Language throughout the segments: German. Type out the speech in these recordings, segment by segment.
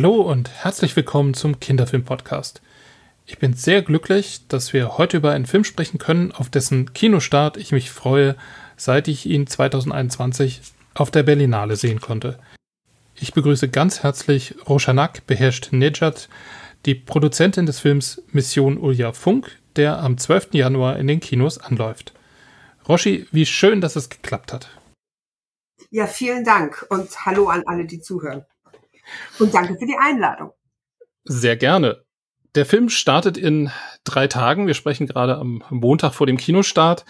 Hallo und herzlich willkommen zum Kinderfilm-Podcast. Ich bin sehr glücklich, dass wir heute über einen Film sprechen können, auf dessen Kinostart ich mich freue, seit ich ihn 2021 auf der Berlinale sehen konnte. Ich begrüße ganz herzlich Roshanak beherrscht Nejat, die Produzentin des Films Mission Ulja Funk, der am 12. Januar in den Kinos anläuft. Roshi, wie schön, dass es geklappt hat. Ja, vielen Dank und hallo an alle, die zuhören. Und danke für die Einladung. Sehr gerne. Der Film startet in drei Tagen. Wir sprechen gerade am Montag vor dem Kinostart.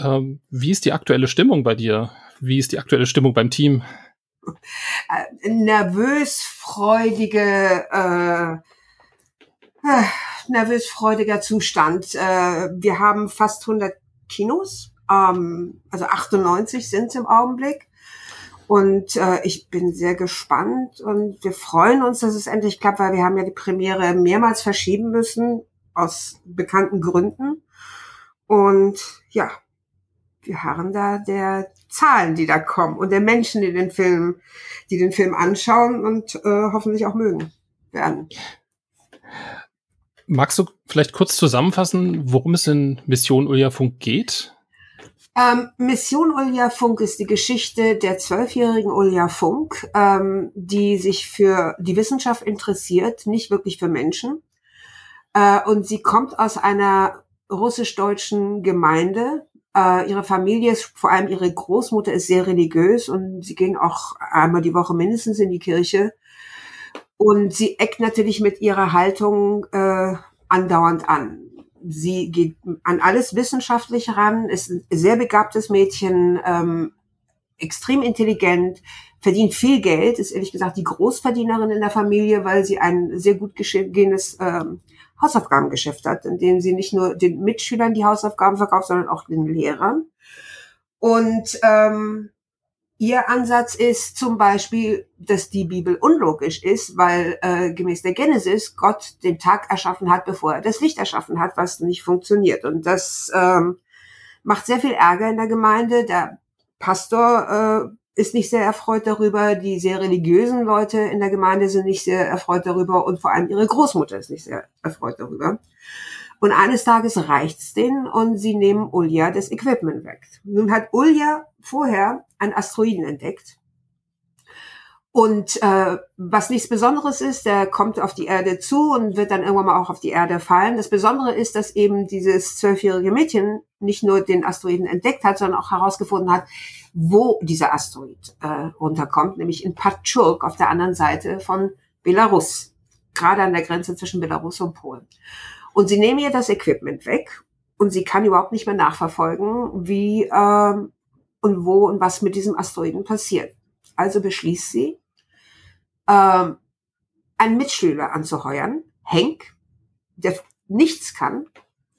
Ähm, wie ist die aktuelle Stimmung bei dir? Wie ist die aktuelle Stimmung beim Team? Äh, nervös, freudige, äh, äh, nervös freudiger Zustand. Äh, wir haben fast 100 Kinos, ähm, also 98 sind es im Augenblick. Und äh, ich bin sehr gespannt und wir freuen uns, dass es endlich klappt, weil wir haben ja die Premiere mehrmals verschieben müssen, aus bekannten Gründen. Und ja, wir harren da der Zahlen, die da kommen und der Menschen, die den Film, die den Film anschauen und äh, hoffentlich auch mögen werden. Magst du vielleicht kurz zusammenfassen, worum es in Mission Ulja Funk geht? Ähm, Mission Ulja Funk ist die Geschichte der zwölfjährigen Ulja Funk, ähm, die sich für die Wissenschaft interessiert, nicht wirklich für Menschen. Äh, und sie kommt aus einer russisch-deutschen Gemeinde. Äh, ihre Familie, ist, vor allem ihre Großmutter, ist sehr religiös und sie ging auch einmal die Woche mindestens in die Kirche. Und sie eckt natürlich mit ihrer Haltung äh, andauernd an sie geht an alles wissenschaftlich ran, ist ein sehr begabtes Mädchen, ähm, extrem intelligent, verdient viel Geld, ist ehrlich gesagt die Großverdienerin in der Familie, weil sie ein sehr gut gehendes ähm, Hausaufgabengeschäft hat, in dem sie nicht nur den Mitschülern die Hausaufgaben verkauft, sondern auch den Lehrern. Und ähm, Ihr Ansatz ist zum Beispiel, dass die Bibel unlogisch ist, weil äh, gemäß der Genesis Gott den Tag erschaffen hat, bevor er das Licht erschaffen hat, was nicht funktioniert. Und das ähm, macht sehr viel Ärger in der Gemeinde. Der Pastor äh, ist nicht sehr erfreut darüber, die sehr religiösen Leute in der Gemeinde sind nicht sehr erfreut darüber und vor allem ihre Großmutter ist nicht sehr erfreut darüber. Und eines Tages reicht's denen und sie nehmen Ulja das Equipment weg. Nun hat Ulja vorher einen Asteroiden entdeckt. Und äh, was nichts Besonderes ist, der kommt auf die Erde zu und wird dann irgendwann mal auch auf die Erde fallen. Das Besondere ist, dass eben dieses zwölfjährige Mädchen nicht nur den Asteroiden entdeckt hat, sondern auch herausgefunden hat, wo dieser Asteroid äh, runterkommt, nämlich in Patschurk auf der anderen Seite von Belarus, gerade an der Grenze zwischen Belarus und Polen. Und sie nehmen ihr das Equipment weg und sie kann überhaupt nicht mehr nachverfolgen, wie ähm, und wo und was mit diesem Asteroiden passiert. Also beschließt sie, ähm, einen Mitschüler anzuheuern, Henk, der nichts kann,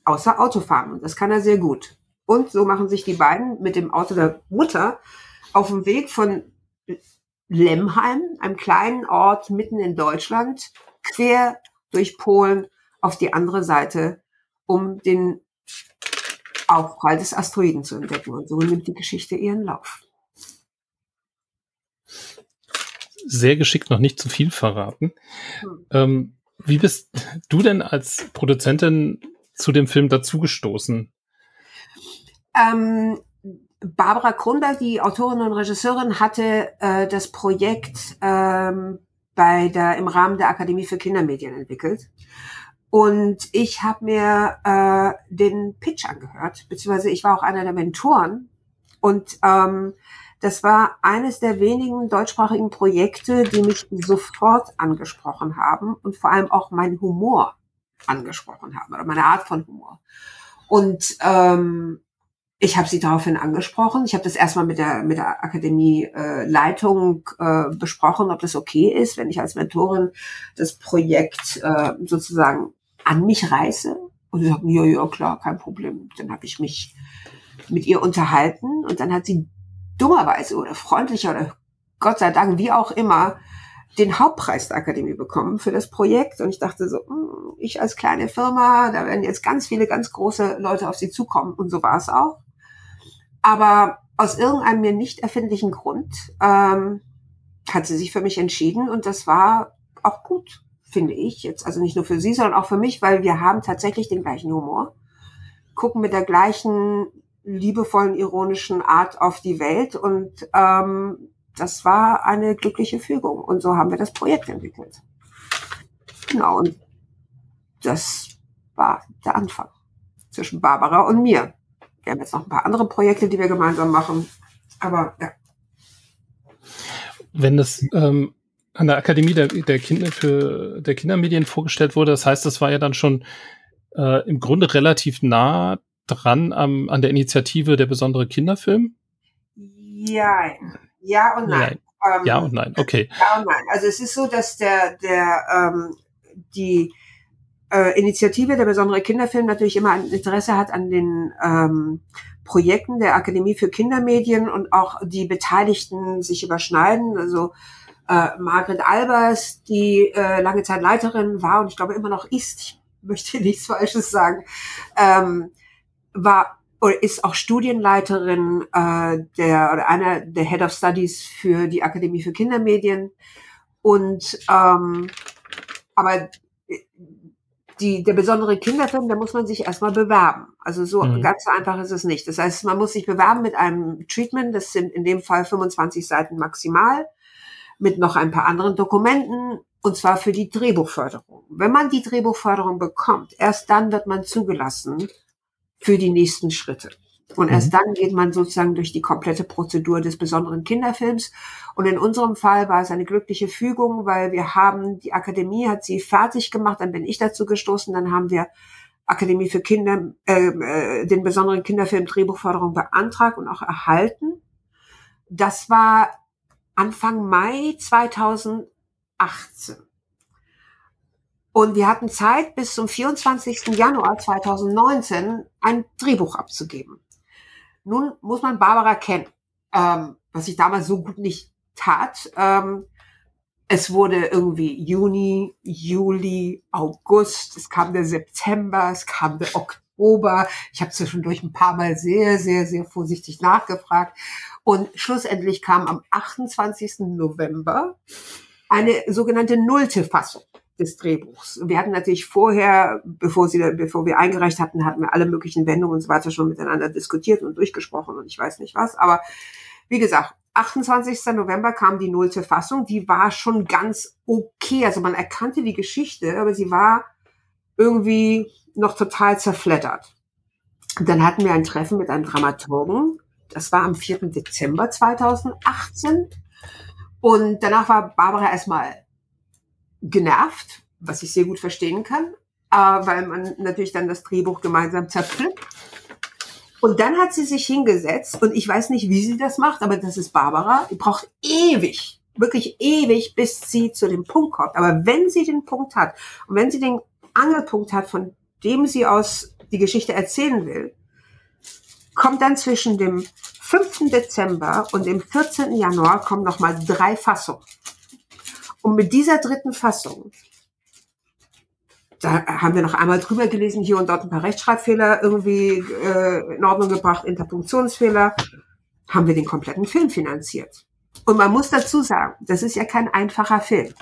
außer Autofahren. Und das kann er sehr gut. Und so machen sich die beiden mit dem Auto der Mutter auf dem Weg von Lemheim, einem kleinen Ort mitten in Deutschland, quer durch Polen auf die andere Seite, um den Aufprall des Asteroiden zu entdecken. Und so nimmt die Geschichte ihren Lauf. Sehr geschickt noch nicht zu viel verraten. Hm. Ähm, wie bist du denn als Produzentin zu dem Film dazugestoßen? Ähm, Barbara Kronberg, die Autorin und Regisseurin, hatte äh, das Projekt ähm, bei der, im Rahmen der Akademie für Kindermedien entwickelt. Und ich habe mir äh, den Pitch angehört, beziehungsweise ich war auch einer der Mentoren. Und ähm, das war eines der wenigen deutschsprachigen Projekte, die mich sofort angesprochen haben und vor allem auch meinen Humor angesprochen haben oder meine Art von Humor. Und ähm, ich habe sie daraufhin angesprochen. Ich habe das erstmal mit der mit der Akademie äh, äh, besprochen, ob das okay ist, wenn ich als Mentorin das Projekt äh, sozusagen an mich reiße. Und sie sagt, ja, ja, klar, kein Problem. Dann habe ich mich mit ihr unterhalten und dann hat sie dummerweise oder freundlicher oder Gott sei Dank, wie auch immer, den Hauptpreis der Akademie bekommen für das Projekt. Und ich dachte so, hm, ich als kleine Firma, da werden jetzt ganz viele, ganz große Leute auf sie zukommen. Und so war es auch. Aber aus irgendeinem mir nicht erfindlichen Grund ähm, hat sie sich für mich entschieden. Und das war auch gut, finde ich jetzt. Also nicht nur für Sie, sondern auch für mich, weil wir haben tatsächlich den gleichen Humor, gucken mit der gleichen liebevollen, ironischen Art auf die Welt und ähm, das war eine glückliche Fügung. Und so haben wir das Projekt entwickelt. Genau, und das war der Anfang zwischen Barbara und mir. Wir haben jetzt noch ein paar andere Projekte, die wir gemeinsam machen. Aber ja. Wenn es ähm, an der Akademie der, der Kinder für der Kindermedien vorgestellt wurde, das heißt, das war ja dann schon äh, im Grunde relativ nah dran am, an der Initiative der besondere Kinderfilm? Ja, ja und nein. nein. Ähm, ja und nein, okay. Ja und nein. Also es ist so, dass der, der ähm, die äh, Initiative der besondere Kinderfilm natürlich immer ein Interesse hat an den ähm, Projekten der Akademie für Kindermedien und auch die Beteiligten sich überschneiden. Also äh, Margret Albers, die äh, lange Zeit Leiterin war und ich glaube immer noch ist, ich möchte nichts Falsches sagen, ähm, war oder ist auch Studienleiterin äh, der oder einer der Head of Studies für die Akademie für Kindermedien und ähm, aber die, der besondere Kinderfilm, da muss man sich erstmal bewerben. Also so mhm. ganz so einfach ist es nicht. Das heißt, man muss sich bewerben mit einem Treatment, das sind in dem Fall 25 Seiten maximal, mit noch ein paar anderen Dokumenten, und zwar für die Drehbuchförderung. Wenn man die Drehbuchförderung bekommt, erst dann wird man zugelassen für die nächsten Schritte. Und mhm. erst dann geht man sozusagen durch die komplette Prozedur des besonderen Kinderfilms. Und in unserem Fall war es eine glückliche Fügung, weil wir haben, die Akademie hat sie fertig gemacht, dann bin ich dazu gestoßen, dann haben wir Akademie für Kinder, äh, äh, den besonderen Kinderfilm Drehbuchförderung beantragt und auch erhalten. Das war Anfang Mai 2018. Und wir hatten Zeit bis zum 24. Januar 2019 ein Drehbuch abzugeben. Nun muss man Barbara kennen, ähm, was ich damals so gut nicht tat. Ähm, es wurde irgendwie Juni, Juli, August, es kam der September, es kam der Oktober. Ich habe zwischendurch ein paar Mal sehr, sehr, sehr vorsichtig nachgefragt. Und schlussendlich kam am 28. November eine sogenannte nullte Fassung des Drehbuchs. Wir hatten natürlich vorher, bevor sie, bevor wir eingereicht hatten, hatten wir alle möglichen Wendungen und so weiter schon miteinander diskutiert und durchgesprochen und ich weiß nicht was. Aber wie gesagt, 28. November kam die nullte Fassung. Die war schon ganz okay. Also man erkannte die Geschichte, aber sie war irgendwie noch total zerfleddert. dann hatten wir ein Treffen mit einem Dramaturgen. Das war am 4. Dezember 2018. Und danach war Barbara erstmal genervt, was ich sehr gut verstehen kann, äh, weil man natürlich dann das Drehbuch gemeinsam zerpflückt. Und dann hat sie sich hingesetzt und ich weiß nicht, wie sie das macht, aber das ist Barbara. Die braucht ewig, wirklich ewig, bis sie zu dem Punkt kommt. Aber wenn sie den Punkt hat und wenn sie den Angelpunkt hat, von dem sie aus die Geschichte erzählen will, kommt dann zwischen dem 5. Dezember und dem 14. Januar kommen nochmal drei Fassungen. Und mit dieser dritten Fassung, da haben wir noch einmal drüber gelesen, hier und dort ein paar Rechtschreibfehler irgendwie äh, in Ordnung gebracht, Interpunktionsfehler, haben wir den kompletten Film finanziert. Und man muss dazu sagen, das ist ja kein einfacher Film.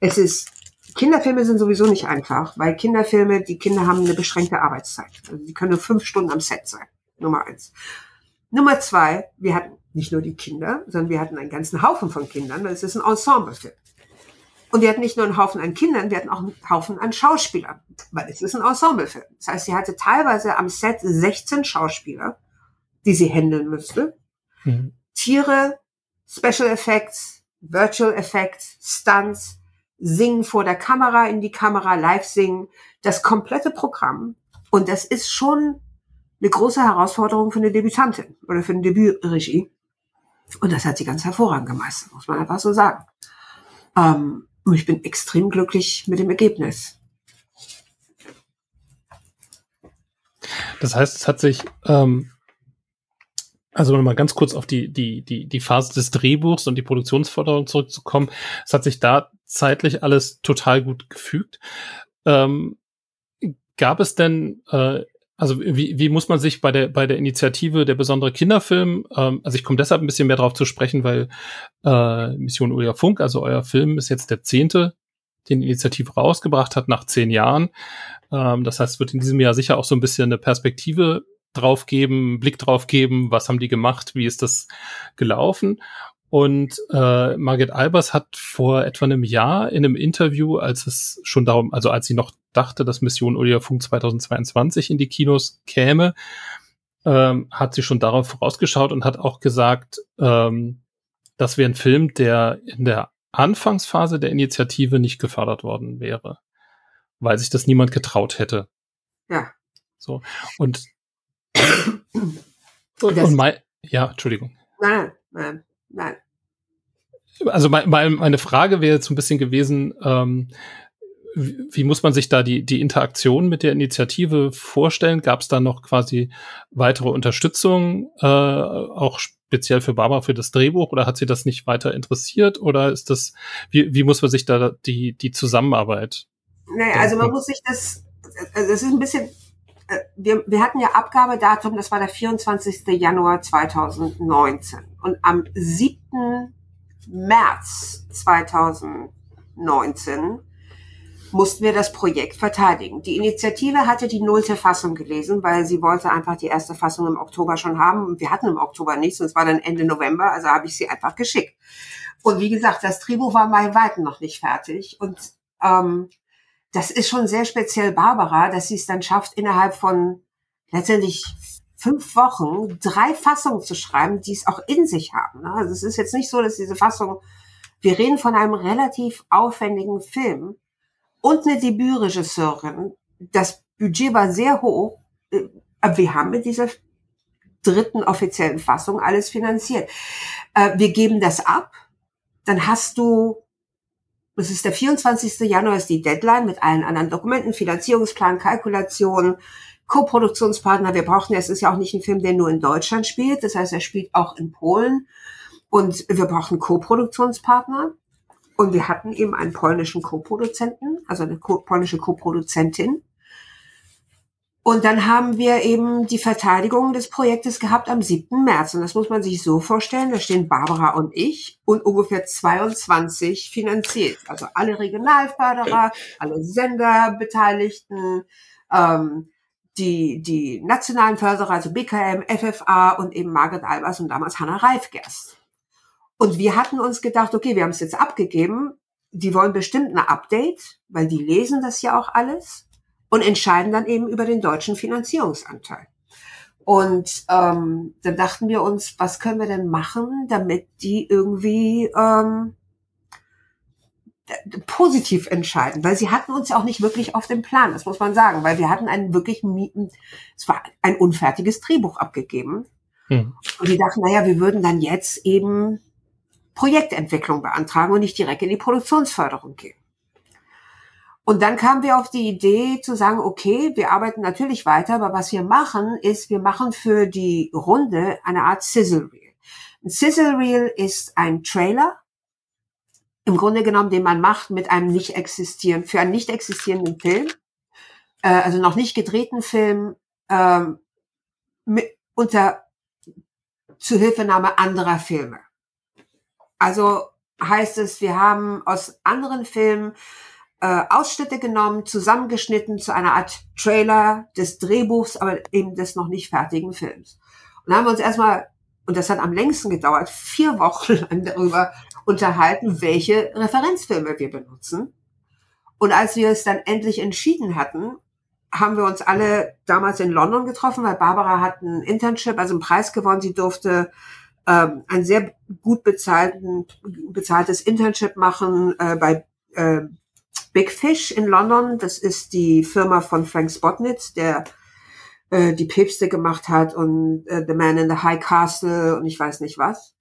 Es ist, Kinderfilme sind sowieso nicht einfach, weil Kinderfilme, die Kinder haben eine beschränkte Arbeitszeit. Also die können nur fünf Stunden am Set sein. Nummer eins. Nummer zwei, wir hatten nicht nur die Kinder, sondern wir hatten einen ganzen Haufen von Kindern, weil es ist ein Ensemblefilm. Und wir hatten nicht nur einen Haufen an Kindern, wir hatten auch einen Haufen an Schauspielern, weil es ist ein Ensemblefilm. Das heißt, sie hatte teilweise am Set 16 Schauspieler, die sie handeln müsste. Mhm. Tiere, Special Effects, Virtual Effects, Stunts, Singen vor der Kamera, in die Kamera, live singen, das komplette Programm. Und das ist schon eine große Herausforderung für eine Debütantin oder für eine Debütregie. Und das hat sie ganz hervorragend gemeistert, muss man einfach so sagen. Ähm, und ich bin extrem glücklich mit dem Ergebnis. Das heißt, es hat sich, ähm, also nochmal ganz kurz auf die, die, die, die Phase des Drehbuchs und die Produktionsforderung zurückzukommen. Es hat sich da zeitlich alles total gut gefügt. Ähm, gab es denn äh, also wie, wie muss man sich bei der bei der Initiative der besondere Kinderfilm, ähm, also ich komme deshalb ein bisschen mehr drauf zu sprechen, weil äh, Mission Ulia Funk, also euer Film ist jetzt der zehnte die Initiative rausgebracht hat nach zehn Jahren. Ähm, das heißt, wird in diesem Jahr sicher auch so ein bisschen eine Perspektive drauf geben, Blick drauf geben, was haben die gemacht, wie ist das gelaufen. Und äh, Margit Albers hat vor etwa einem Jahr in einem Interview, als es schon darum, also als sie noch dachte, dass Mission Funk 2022 in die Kinos käme, ähm, hat sie schon darauf vorausgeschaut und hat auch gesagt, ähm, das wäre ein Film, der in der Anfangsphase der Initiative nicht gefördert worden wäre, weil sich das niemand getraut hätte. Ja. So. Und, und, und mein, ja, Entschuldigung. Nein, nein, nein. Also mein, meine Frage wäre jetzt so ein bisschen gewesen, ähm, wie, muss man sich da die, die Interaktion mit der Initiative vorstellen? Gab es da noch quasi weitere Unterstützung, äh, auch speziell für Barbara für das Drehbuch, oder hat sie das nicht weiter interessiert? Oder ist das, wie, wie muss man sich da die, die Zusammenarbeit? Naja, also man muss sich das, also es ist ein bisschen, wir, wir hatten ja Abgabedatum, das war der 24. Januar 2019. Und am 7. März 2019 mussten wir das Projekt verteidigen. Die Initiative hatte die nullte Fassung gelesen, weil sie wollte einfach die erste Fassung im Oktober schon haben. wir hatten im Oktober nichts und es war dann Ende November, also habe ich sie einfach geschickt. Und wie gesagt, das Drehbuch war bei Weitem noch nicht fertig. Und ähm, das ist schon sehr speziell Barbara, dass sie es dann schafft, innerhalb von letztendlich fünf Wochen drei Fassungen zu schreiben, die es auch in sich haben. Ne? Also es ist jetzt nicht so, dass diese Fassung, wir reden von einem relativ aufwendigen Film, und eine Debütregisseurin. Das Budget war sehr hoch, äh, wir haben mit dieser dritten offiziellen Fassung alles finanziert. Äh, wir geben das ab, dann hast du, das ist der 24. Januar ist die Deadline mit allen anderen Dokumenten, Finanzierungsplan, Kalkulation, Co-Produktionspartner. Wir brauchen, es ist ja auch nicht ein Film, der nur in Deutschland spielt, das heißt, er spielt auch in Polen und wir brauchen Co-Produktionspartner. Und wir hatten eben einen polnischen Co-Produzenten, also eine polnische Co-Produzentin. Und dann haben wir eben die Verteidigung des Projektes gehabt am 7. März. Und das muss man sich so vorstellen, da stehen Barbara und ich und ungefähr 22 finanziert. Also alle Regionalförderer, alle Senderbeteiligten, ähm, die, die nationalen Förderer, also BKM, FFA und eben Margaret Albers und damals Hannah Reifgerst. Und wir hatten uns gedacht, okay, wir haben es jetzt abgegeben. Die wollen bestimmt ein Update, weil die lesen das ja auch alles und entscheiden dann eben über den deutschen Finanzierungsanteil. Und ähm, dann dachten wir uns, was können wir denn machen, damit die irgendwie ähm, positiv entscheiden, weil sie hatten uns ja auch nicht wirklich auf dem Plan, das muss man sagen, weil wir hatten einen wirklich, es war ein unfertiges Drehbuch abgegeben. Hm. Und die dachten, naja, wir würden dann jetzt eben Projektentwicklung beantragen und nicht direkt in die Produktionsförderung gehen. Und dann kamen wir auf die Idee zu sagen, okay, wir arbeiten natürlich weiter, aber was wir machen, ist, wir machen für die Runde eine Art Sizzle Reel. Ein Sizzle Reel ist ein Trailer, im Grunde genommen, den man macht mit einem nicht existierenden, für einen nicht existierenden Film, äh, also noch nicht gedrehten Film, ähm, mit, unter Zuhilfenahme anderer Filme. Also heißt es, wir haben aus anderen Filmen äh, Ausschnitte genommen, zusammengeschnitten zu einer Art Trailer des Drehbuchs, aber eben des noch nicht fertigen Films. Und haben wir uns erstmal, und das hat am längsten gedauert, vier Wochen lang darüber unterhalten, welche Referenzfilme wir benutzen. Und als wir es dann endlich entschieden hatten, haben wir uns alle damals in London getroffen, weil Barbara hat ein Internship, also einen Preis gewonnen. Sie durfte ähm, ein sehr gut bezahlten, bezahltes Internship machen äh, bei äh, Big Fish in London. Das ist die Firma von Frank Spotnitz, der äh, die Päpste gemacht hat und äh, The Man in the High Castle und ich weiß nicht was.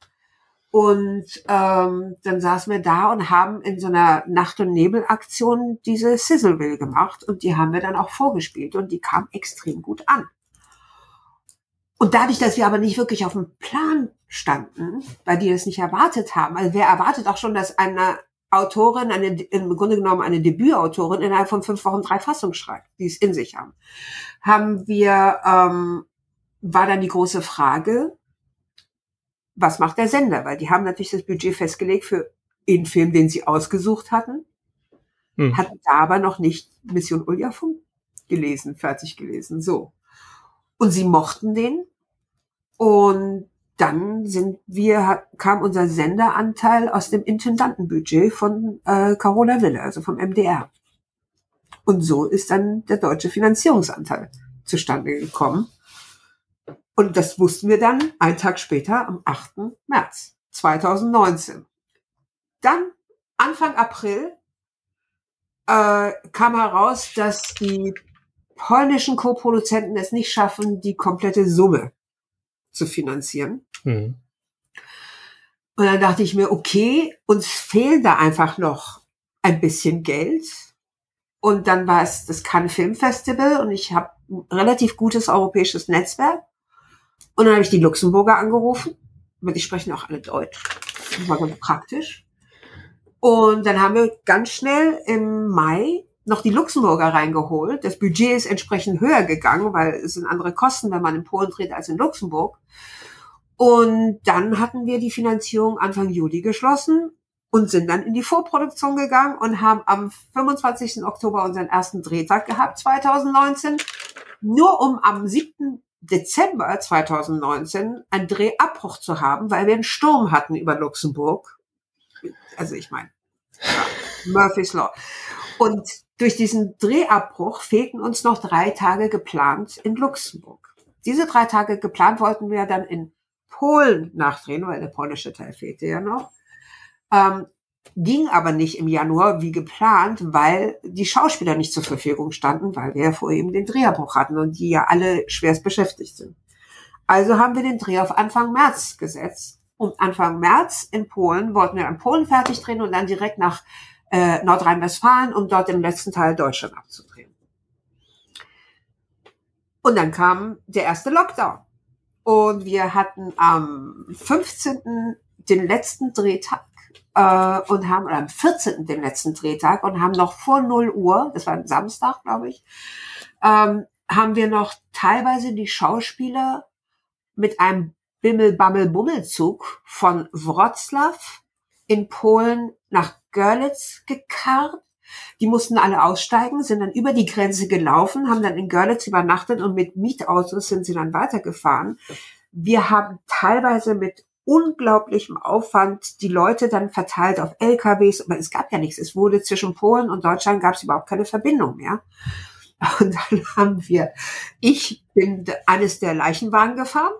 Und ähm, dann saßen wir da und haben in so einer Nacht- und Nebel-Aktion diese Sizzleville gemacht und die haben wir dann auch vorgespielt und die kam extrem gut an. Und dadurch, dass wir aber nicht wirklich auf dem Plan standen, weil die es nicht erwartet haben. Also wer erwartet auch schon, dass eine Autorin, eine, im Grunde genommen eine Debütautorin innerhalb von fünf Wochen drei Fassungen schreibt, die es in sich haben. Haben wir, ähm, war dann die große Frage, was macht der Sender? Weil die haben natürlich das Budget festgelegt für den Film, den sie ausgesucht hatten. hm. hatten da aber noch nicht Mission Uljafunk gelesen, fertig gelesen, so. Und sie mochten den. Und dann sind wir, kam unser Senderanteil aus dem Intendantenbudget von äh, Carola Wille, also vom MDR. Und so ist dann der deutsche Finanzierungsanteil zustande gekommen. Und das wussten wir dann einen Tag später, am 8. März 2019. Dann, Anfang April, äh, kam heraus, dass die polnischen Co-Produzenten es nicht schaffen, die komplette Summe zu finanzieren. Mhm. Und dann dachte ich mir, okay, uns fehlt da einfach noch ein bisschen Geld. Und dann war es das Cannes Film Festival und ich habe ein relativ gutes europäisches Netzwerk. Und dann habe ich die Luxemburger angerufen, weil die sprechen auch alle Deutsch. Das war ganz praktisch. Und dann haben wir ganz schnell im Mai noch die Luxemburger reingeholt. Das Budget ist entsprechend höher gegangen, weil es sind andere Kosten, wenn man in Polen dreht als in Luxemburg. Und dann hatten wir die Finanzierung Anfang Juli geschlossen und sind dann in die Vorproduktion gegangen und haben am 25. Oktober unseren ersten Drehtag gehabt, 2019, nur um am 7. Dezember 2019 einen Drehabbruch zu haben, weil wir einen Sturm hatten über Luxemburg. Also ich meine, Murphy's Law. Und durch diesen Drehabbruch fehlten uns noch drei Tage geplant in Luxemburg. Diese drei Tage geplant wollten wir dann in Polen nachdrehen, weil der polnische Teil fehlte ja noch. Ähm, ging aber nicht im Januar wie geplant, weil die Schauspieler nicht zur Verfügung standen, weil wir ja vorher eben den Drehabbruch hatten und die ja alle schwerst beschäftigt sind. Also haben wir den Dreh auf Anfang März gesetzt. Und Anfang März in Polen wollten wir in Polen fertig drehen und dann direkt nach äh, Nordrhein-Westfalen, um dort den letzten Teil Deutschland abzudrehen. Und dann kam der erste Lockdown. Und wir hatten am 15. den letzten Drehtag äh, und haben, oder am 14. den letzten Drehtag und haben noch vor 0 Uhr, das war ein Samstag, glaube ich, ähm, haben wir noch teilweise die Schauspieler mit einem Bimmel-Bammel-Bummelzug von Wroclaw in Polen nach Görlitz gekarrt. Die mussten alle aussteigen, sind dann über die Grenze gelaufen, haben dann in Görlitz übernachtet und mit Mietautos sind sie dann weitergefahren. Wir haben teilweise mit unglaublichem Aufwand die Leute dann verteilt auf LKWs, aber es gab ja nichts. Es wurde zwischen Polen und Deutschland gab es überhaupt keine Verbindung mehr. Und dann haben wir, ich bin eines der Leichenwagen gefahren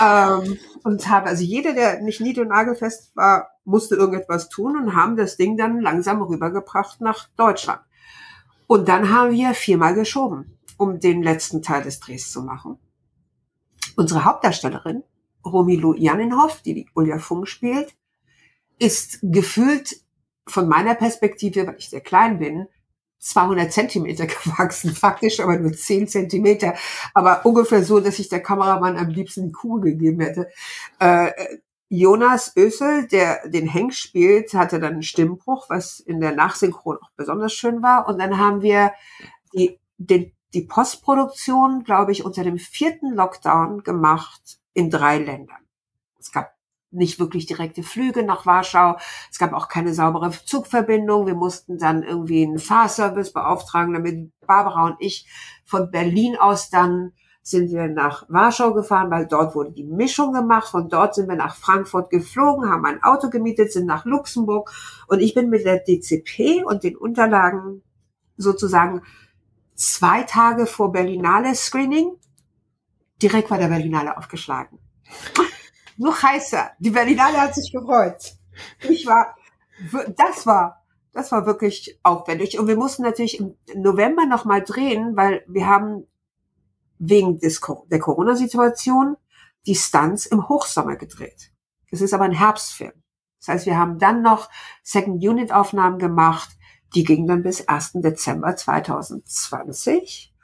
ähm, und habe, also jeder, der nicht nied- und nagelfest war, musste irgendetwas tun und haben das Ding dann langsam rübergebracht nach Deutschland. Und dann haben wir viermal geschoben, um den letzten Teil des Drehs zu machen. Unsere Hauptdarstellerin, Romilu Janinhoff, die die Ulja Funk spielt, ist gefühlt von meiner Perspektive, weil ich sehr klein bin, 200 Zentimeter gewachsen, faktisch aber nur 10 Zentimeter, aber ungefähr so, dass ich der Kameramann am liebsten die Kugel gegeben hätte. Äh, Jonas Ösel, der den Henk spielt, hatte dann einen Stimmbruch, was in der Nachsynchron auch besonders schön war. Und dann haben wir die, den, die Postproduktion, glaube ich, unter dem vierten Lockdown gemacht in drei Ländern. Es gab nicht wirklich direkte Flüge nach Warschau. Es gab auch keine saubere Zugverbindung. Wir mussten dann irgendwie einen Fahrservice beauftragen, damit Barbara und ich von Berlin aus dann sind wir nach Warschau gefahren, weil dort wurde die Mischung gemacht. Von dort sind wir nach Frankfurt geflogen, haben ein Auto gemietet, sind nach Luxemburg und ich bin mit der DCP und den Unterlagen sozusagen zwei Tage vor Berlinale Screening direkt war der Berlinale aufgeschlagen noch heißer. Die Berlinale hat sich gefreut. Ich war, das war, das war wirklich aufwendig. Und wir mussten natürlich im November nochmal drehen, weil wir haben wegen des, der Corona-Situation die Stunts im Hochsommer gedreht. Es ist aber ein Herbstfilm. Das heißt, wir haben dann noch Second Unit Aufnahmen gemacht. Die gingen dann bis 1. Dezember 2020.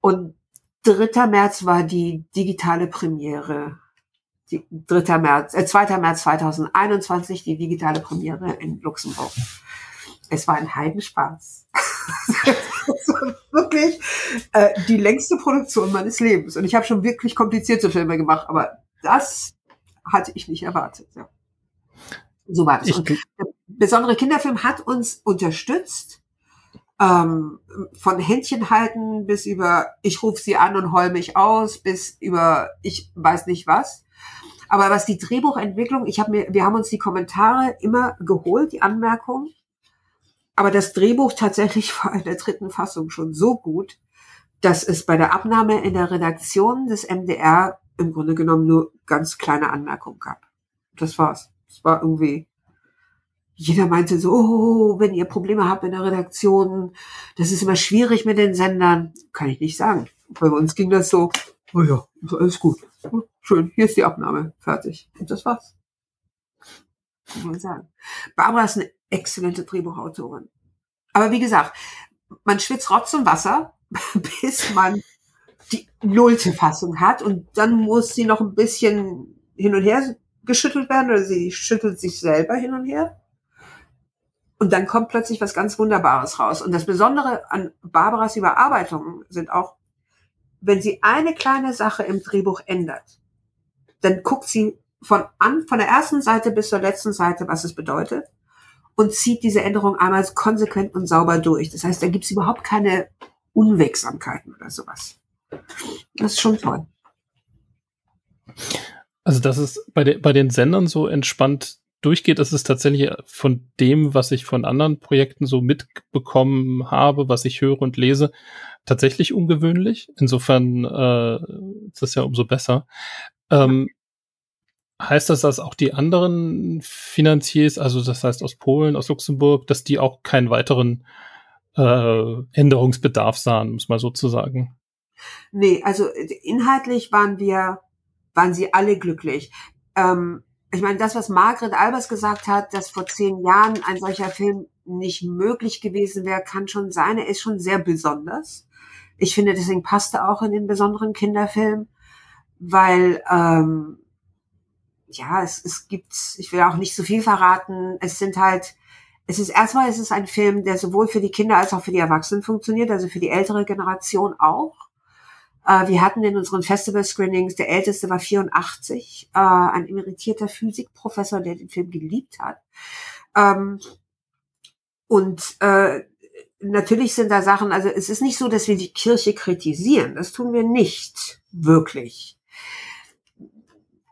Und 3. März war die digitale Premiere 3. März, äh, 2. März 2021 die digitale Premiere in Luxemburg. Es war ein Heidenspaß. Das war wirklich äh, die längste Produktion meines Lebens. Und ich habe schon wirklich komplizierte Filme gemacht, aber das hatte ich nicht erwartet. Ja. So war das. Und der besondere Kinderfilm hat uns unterstützt ähm, von Händchen halten bis über ich rufe sie an und heul mich aus bis über ich weiß nicht was. Aber was die Drehbuchentwicklung, ich habe mir, wir haben uns die Kommentare immer geholt, die Anmerkungen. Aber das Drehbuch tatsächlich war in der dritten Fassung schon so gut, dass es bei der Abnahme in der Redaktion des MDR im Grunde genommen nur ganz kleine Anmerkungen gab. Das war's. Es war irgendwie jeder meinte so, oh, wenn ihr Probleme habt in der Redaktion, das ist immer schwierig mit den Sendern. Kann ich nicht sagen. Bei uns ging das so, oh ja, alles gut. Schön, hier ist die Abnahme. Fertig. Und das war's. Muss man sagen. Barbara ist eine exzellente Drehbuchautorin. Aber wie gesagt, man schwitzt Rotz und Wasser, bis man die nullte Fassung hat und dann muss sie noch ein bisschen hin und her geschüttelt werden oder sie schüttelt sich selber hin und her. Und dann kommt plötzlich was ganz Wunderbares raus. Und das Besondere an Barbaras Überarbeitungen sind auch, wenn sie eine kleine Sache im Drehbuch ändert, dann guckt sie von an, von der ersten Seite bis zur letzten Seite, was es bedeutet, und zieht diese Änderung einmal konsequent und sauber durch. Das heißt, da gibt es überhaupt keine Unwegsamkeiten oder sowas. Das ist schon toll. Also, dass es bei, de bei den Sendern so entspannt durchgeht, ist es tatsächlich von dem, was ich von anderen Projekten so mitbekommen habe, was ich höre und lese, tatsächlich ungewöhnlich. Insofern äh, ist das ja umso besser. Ähm, heißt das, dass auch die anderen Finanziers, also das heißt aus Polen, aus Luxemburg, dass die auch keinen weiteren äh, Änderungsbedarf sahen, muss man sozusagen? Nee, also inhaltlich waren wir, waren sie alle glücklich. Ähm, ich meine, das, was Margret Albers gesagt hat, dass vor zehn Jahren ein solcher Film nicht möglich gewesen wäre, kann schon sein. Er ist schon sehr besonders. Ich finde, deswegen passt er auch in den besonderen Kinderfilm, weil ähm, ja, es, es gibt, ich will auch nicht so viel verraten. Es sind halt, es ist erstmal, es ist ein Film, der sowohl für die Kinder als auch für die Erwachsenen funktioniert, also für die ältere Generation auch. Äh, wir hatten in unseren Festival-Screenings, der älteste war 84, äh, ein emeritierter Physikprofessor, der den Film geliebt hat. Ähm, und äh, natürlich sind da Sachen, also es ist nicht so, dass wir die Kirche kritisieren. Das tun wir nicht wirklich.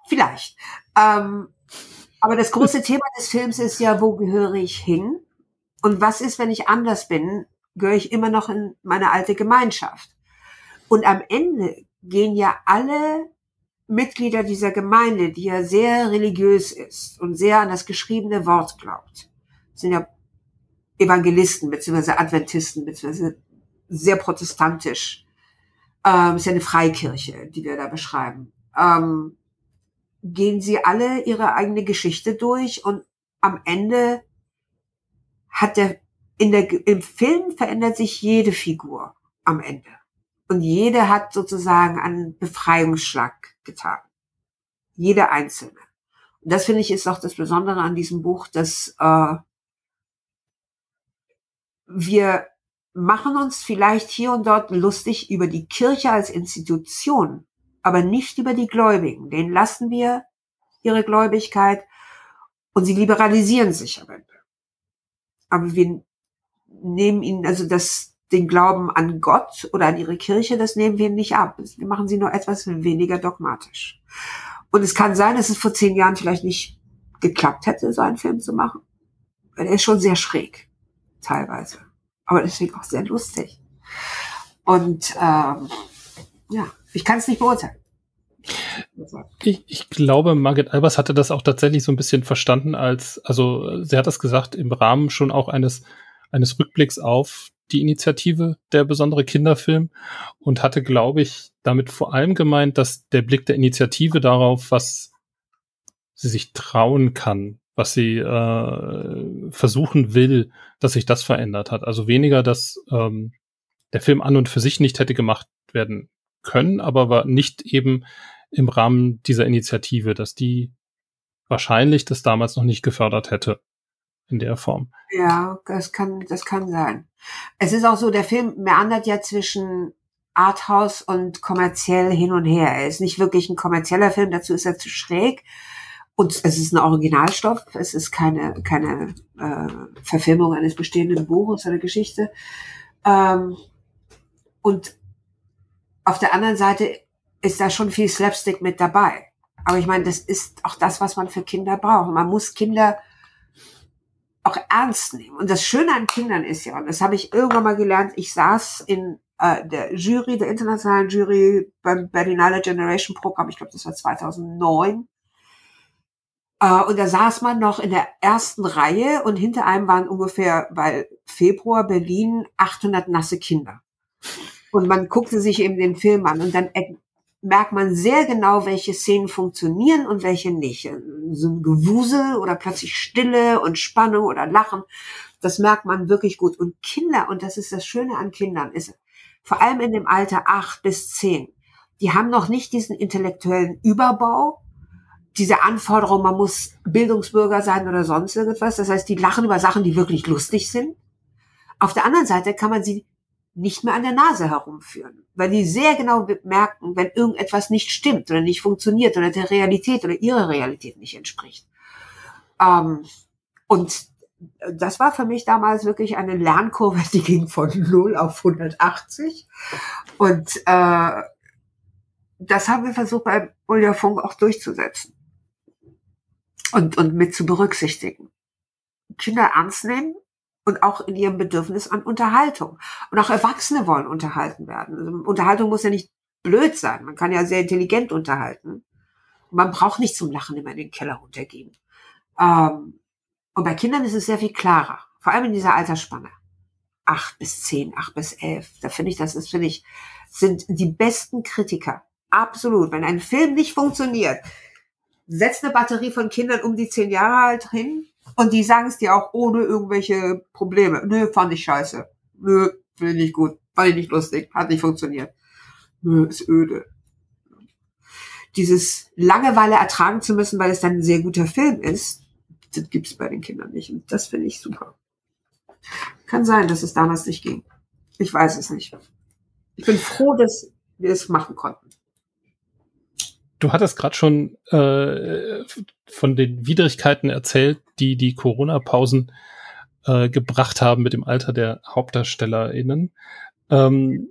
Vielleicht. Ähm, aber das große Thema des Films ist ja, wo gehöre ich hin? Und was ist, wenn ich anders bin? Gehöre ich immer noch in meine alte Gemeinschaft? Und am Ende gehen ja alle Mitglieder dieser Gemeinde, die ja sehr religiös ist und sehr an das geschriebene Wort glaubt, sind ja Evangelisten beziehungsweise Adventisten beziehungsweise sehr protestantisch. Ähm, ist ja eine Freikirche, die wir da beschreiben. Ähm, gehen sie alle ihre eigene Geschichte durch und am Ende hat der in der im Film verändert sich jede Figur am Ende. Und jede hat sozusagen einen Befreiungsschlag getan. Jede einzelne. Und das finde ich ist auch das Besondere an diesem Buch, dass äh, wir machen uns vielleicht hier und dort lustig über die Kirche als Institution, aber nicht über die Gläubigen. Den lassen wir ihre Gläubigkeit und sie liberalisieren sich am Ende. Aber wir nehmen ihnen, also das, den Glauben an Gott oder an ihre Kirche, das nehmen wir nicht ab. Wir machen sie nur etwas weniger dogmatisch. Und es kann sein, dass es vor zehn Jahren vielleicht nicht geklappt hätte, so einen Film zu machen. Weil er ist schon sehr schräg, teilweise. Aber deswegen auch sehr lustig. Und ähm, ja, ich kann es nicht beurteilen. Ich, ich glaube, Margaret Albers hatte das auch tatsächlich so ein bisschen verstanden als, also sie hat das gesagt, im Rahmen schon auch eines, eines Rückblicks auf die Initiative der besondere Kinderfilm und hatte, glaube ich, damit vor allem gemeint, dass der Blick der Initiative darauf, was sie sich trauen kann, was sie äh, versuchen will, dass sich das verändert hat. Also weniger, dass ähm, der Film an und für sich nicht hätte gemacht werden können, aber war nicht eben im Rahmen dieser Initiative, dass die wahrscheinlich das damals noch nicht gefördert hätte in der Form. Ja, das kann, das kann sein. Es ist auch so, der Film meandert ja zwischen Arthouse und kommerziell hin und her. Er ist nicht wirklich ein kommerzieller Film, dazu ist er zu schräg. und es ist ein Originalstoff, es ist keine, keine äh, Verfilmung eines bestehenden Buches oder Geschichte. Ähm, und auf der anderen Seite ist da schon viel Slapstick mit dabei. Aber ich meine, das ist auch das, was man für Kinder braucht. Man muss Kinder auch ernst nehmen. Und das Schöne an Kindern ist ja, und das habe ich irgendwann mal gelernt, ich saß in äh, der Jury, der internationalen Jury beim Berlinale Generation Programm, ich glaube, das war 2009. Äh, und da saß man noch in der ersten Reihe und hinter einem waren ungefähr, weil Februar Berlin 800 nasse Kinder. Und man guckte sich eben den Film an und dann merkt man sehr genau, welche Szenen funktionieren und welche nicht. So ein Gewusel oder plötzlich Stille und Spannung oder Lachen, das merkt man wirklich gut. Und Kinder, und das ist das Schöne an Kindern, ist vor allem in dem Alter acht bis zehn, die haben noch nicht diesen intellektuellen Überbau, diese Anforderung, man muss Bildungsbürger sein oder sonst irgendwas. Das heißt, die lachen über Sachen, die wirklich lustig sind. Auf der anderen Seite kann man sie nicht mehr an der Nase herumführen, weil die sehr genau merken, wenn irgendetwas nicht stimmt oder nicht funktioniert oder der Realität oder ihrer Realität nicht entspricht. Ähm, und das war für mich damals wirklich eine Lernkurve, die ging von 0 auf 180. Und äh, das haben wir versucht bei Ulja Funk auch durchzusetzen und, und mit zu berücksichtigen. Kinder ernst nehmen und auch in ihrem Bedürfnis an Unterhaltung. Und auch Erwachsene wollen unterhalten werden. Also Unterhaltung muss ja nicht blöd sein. Man kann ja sehr intelligent unterhalten. Man braucht nicht zum Lachen immer in den Keller runtergehen. Ähm, und bei Kindern ist es sehr viel klarer. Vor allem in dieser Altersspanne. Acht bis zehn, acht bis elf. Da finde ich, das ist, finde ich, sind die besten Kritiker. Absolut. Wenn ein Film nicht funktioniert, setzt eine Batterie von Kindern um die zehn Jahre alt hin und die sagen es dir auch ohne irgendwelche Probleme. Nö, fand ich scheiße. Nö, finde ich nicht gut. Fand ich nicht lustig. Hat nicht funktioniert. Nö, ist öde. Dieses Langeweile ertragen zu müssen, weil es dann ein sehr guter Film ist, das gibt's bei den Kindern nicht. Und das finde ich super. Kann sein, dass es damals nicht ging. Ich weiß es nicht. Ich bin froh, dass wir es machen konnten. Du hattest gerade schon äh, von den Widrigkeiten erzählt, die die Corona-Pausen äh, gebracht haben mit dem Alter der HauptdarstellerInnen. Ähm,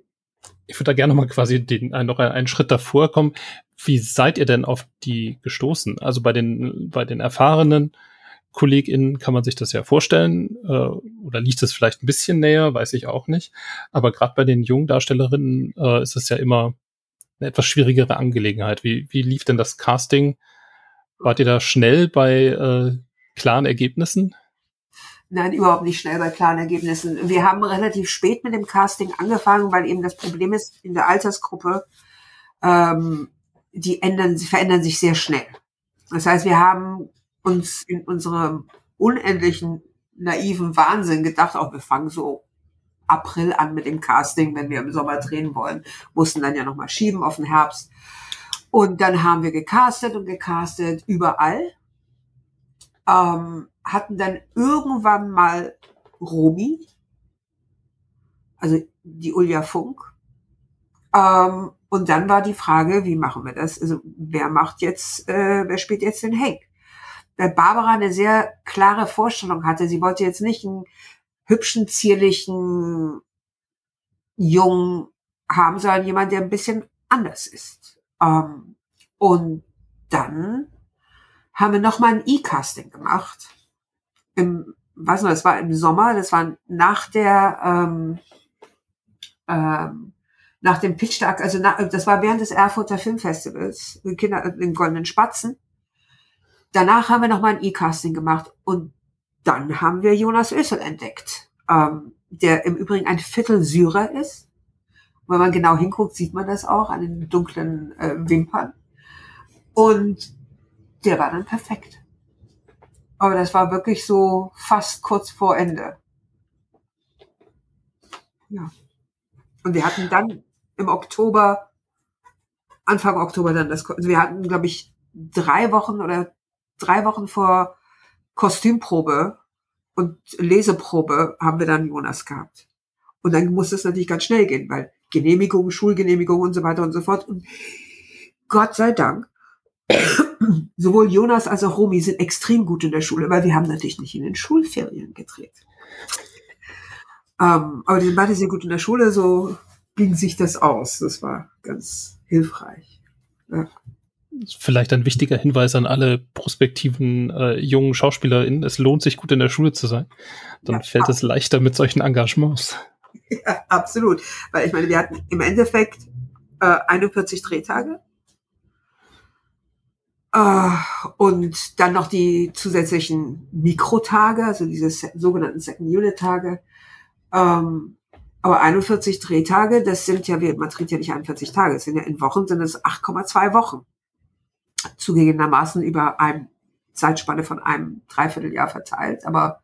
ich würde da gerne mal quasi den, noch einen Schritt davor kommen. Wie seid ihr denn auf die gestoßen? Also bei den, bei den erfahrenen KollegInnen kann man sich das ja vorstellen, äh, oder liegt es vielleicht ein bisschen näher, weiß ich auch nicht. Aber gerade bei den jungen Darstellerinnen äh, ist es ja immer eine etwas schwierigere Angelegenheit. Wie, wie lief denn das Casting? Wart ihr da schnell bei äh, klaren Ergebnissen? Nein, überhaupt nicht schnell bei klaren Ergebnissen. Wir haben relativ spät mit dem Casting angefangen, weil eben das Problem ist in der Altersgruppe, ähm, die ändern, verändern sich sehr schnell. Das heißt, wir haben uns in unserem unendlichen naiven Wahnsinn gedacht, auch wir fangen so April an mit dem Casting, wenn wir im Sommer drehen wollen. Mussten dann ja nochmal schieben auf den Herbst. Und dann haben wir gecastet und gecastet überall. Ähm, hatten dann irgendwann mal Romy, also die Ulja Funk. Ähm, und dann war die Frage, wie machen wir das? Also wer macht jetzt, äh, wer spielt jetzt den Hank? Weil Barbara eine sehr klare Vorstellung hatte. Sie wollte jetzt nicht einen hübschen, zierlichen Jungen haben, sondern jemand, der ein bisschen anders ist. Ähm, und dann haben wir nochmal ein E-Casting gemacht. Im, was noch, das war im Sommer, das war nach der, ähm, ähm, nach dem Pitch Tag, also nach, das war während des Erfurter Filmfestivals, Kinder, den Goldenen Spatzen. Danach haben wir nochmal ein E-Casting gemacht und dann haben wir Jonas Ösel entdeckt, ähm, der im Übrigen ein Viertel Syrer ist. Wenn man genau hinguckt, sieht man das auch an den dunklen äh, Wimpern. Und der war dann perfekt. Aber das war wirklich so fast kurz vor Ende. Ja. Und wir hatten dann im Oktober, Anfang Oktober dann das, also wir hatten, glaube ich, drei Wochen oder drei Wochen vor Kostümprobe und Leseprobe haben wir dann Jonas gehabt. Und dann muss es natürlich ganz schnell gehen, weil Genehmigung, Schulgenehmigung und so weiter und so fort. Und Gott sei Dank sowohl Jonas als auch Romy sind extrem gut in der Schule, weil wir haben natürlich nicht in den Schulferien gedreht. Ähm, aber die sind beide sehr gut in der Schule, so ging sich das aus. Das war ganz hilfreich. Ja. Vielleicht ein wichtiger Hinweis an alle prospektiven äh, jungen SchauspielerInnen. Es lohnt sich gut in der Schule zu sein. Dann ja, fällt es leichter mit solchen Engagements. Ja, absolut. Weil ich meine, wir hatten im Endeffekt äh, 41 Drehtage. Äh, und dann noch die zusätzlichen Mikrotage, also diese sogenannten Second Unit Tage. Ähm, aber 41 Drehtage, das sind ja, man dreht ja nicht 41 Tage, es sind ja in Wochen, sind es 8,2 Wochen. Zugegebenermaßen über eine Zeitspanne von einem Dreivierteljahr verteilt, aber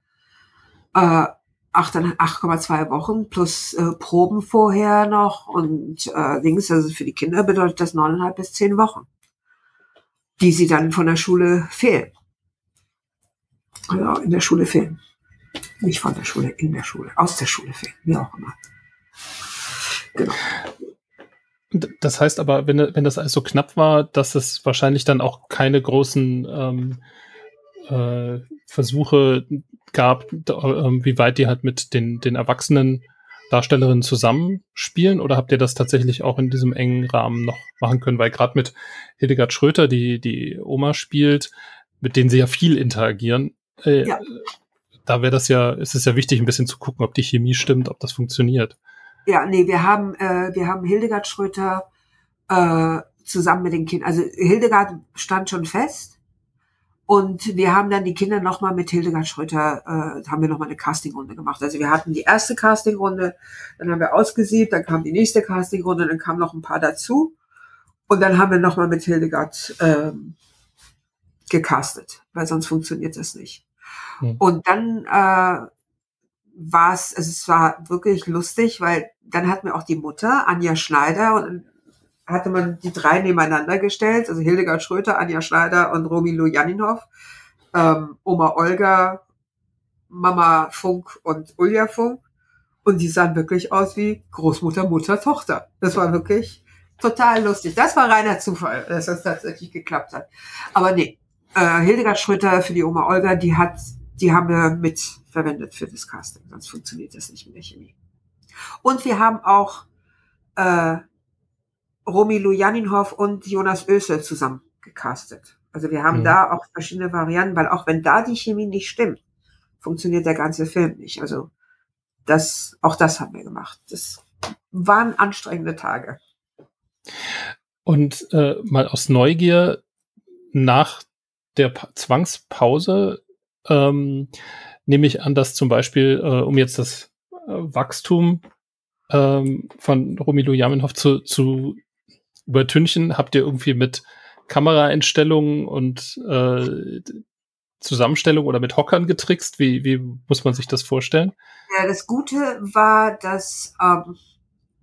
äh, 8,2 Wochen plus äh, Proben vorher noch und äh, Dings, also für die Kinder bedeutet das neuneinhalb bis zehn Wochen, die sie dann von der Schule fehlen. Ja, in der Schule fehlen. Nicht von der Schule, in der Schule, aus der Schule fehlen, wie auch immer. Genau. Das heißt aber, wenn, wenn das alles so knapp war, dass es wahrscheinlich dann auch keine großen ähm, äh, Versuche gab, äh, wie weit die halt mit den, den erwachsenen Darstellerinnen zusammenspielen oder habt ihr das tatsächlich auch in diesem engen Rahmen noch machen können? Weil gerade mit Hildegard Schröter, die die Oma spielt, mit denen sie ja viel interagieren, äh, ja. da wäre das ja, ist es ja wichtig, ein bisschen zu gucken, ob die Chemie stimmt, ob das funktioniert. Ja, nee, wir haben, äh, wir haben Hildegard Schröter äh, zusammen mit den Kindern. Also Hildegard stand schon fest. Und wir haben dann die Kinder nochmal mit Hildegard Schröter, äh, haben wir nochmal eine Castingrunde gemacht. Also wir hatten die erste Castingrunde, dann haben wir ausgesiebt, dann kam die nächste Castingrunde, dann kamen noch ein paar dazu. Und dann haben wir nochmal mit Hildegard ähm, gecastet, weil sonst funktioniert das nicht. Hm. Und dann äh, war es, also es war wirklich lustig, weil dann hatten wir auch die Mutter, Anja Schneider, und hatte man die drei nebeneinander gestellt, also Hildegard Schröter, Anja Schneider und Romilo Janinhoff, ähm, Oma Olga, Mama Funk und Ulja Funk. Und die sahen wirklich aus wie Großmutter, Mutter, Tochter. Das war wirklich total lustig. Das war reiner Zufall, dass das tatsächlich geklappt hat. Aber nee, äh, Hildegard Schröter für die Oma Olga, die hat, die haben wir mit verwendet für das Casting, sonst funktioniert das nicht mit der Chemie. Und wir haben auch äh, Romy Lujaninhoff und Jonas Ösel zusammen gecastet. Also wir haben mhm. da auch verschiedene Varianten, weil auch wenn da die Chemie nicht stimmt, funktioniert der ganze Film nicht. Also das, auch das haben wir gemacht. Das waren anstrengende Tage. Und äh, mal aus Neugier nach der pa Zwangspause ähm, nehme ich an, dass zum Beispiel, äh, um jetzt das äh, Wachstum ähm, von Romilo Jamenhoff zu, zu übertünchen, habt ihr irgendwie mit Kameraeinstellungen und äh, Zusammenstellung oder mit Hockern getrickst? Wie, wie muss man sich das vorstellen? Ja, das Gute war, dass ähm,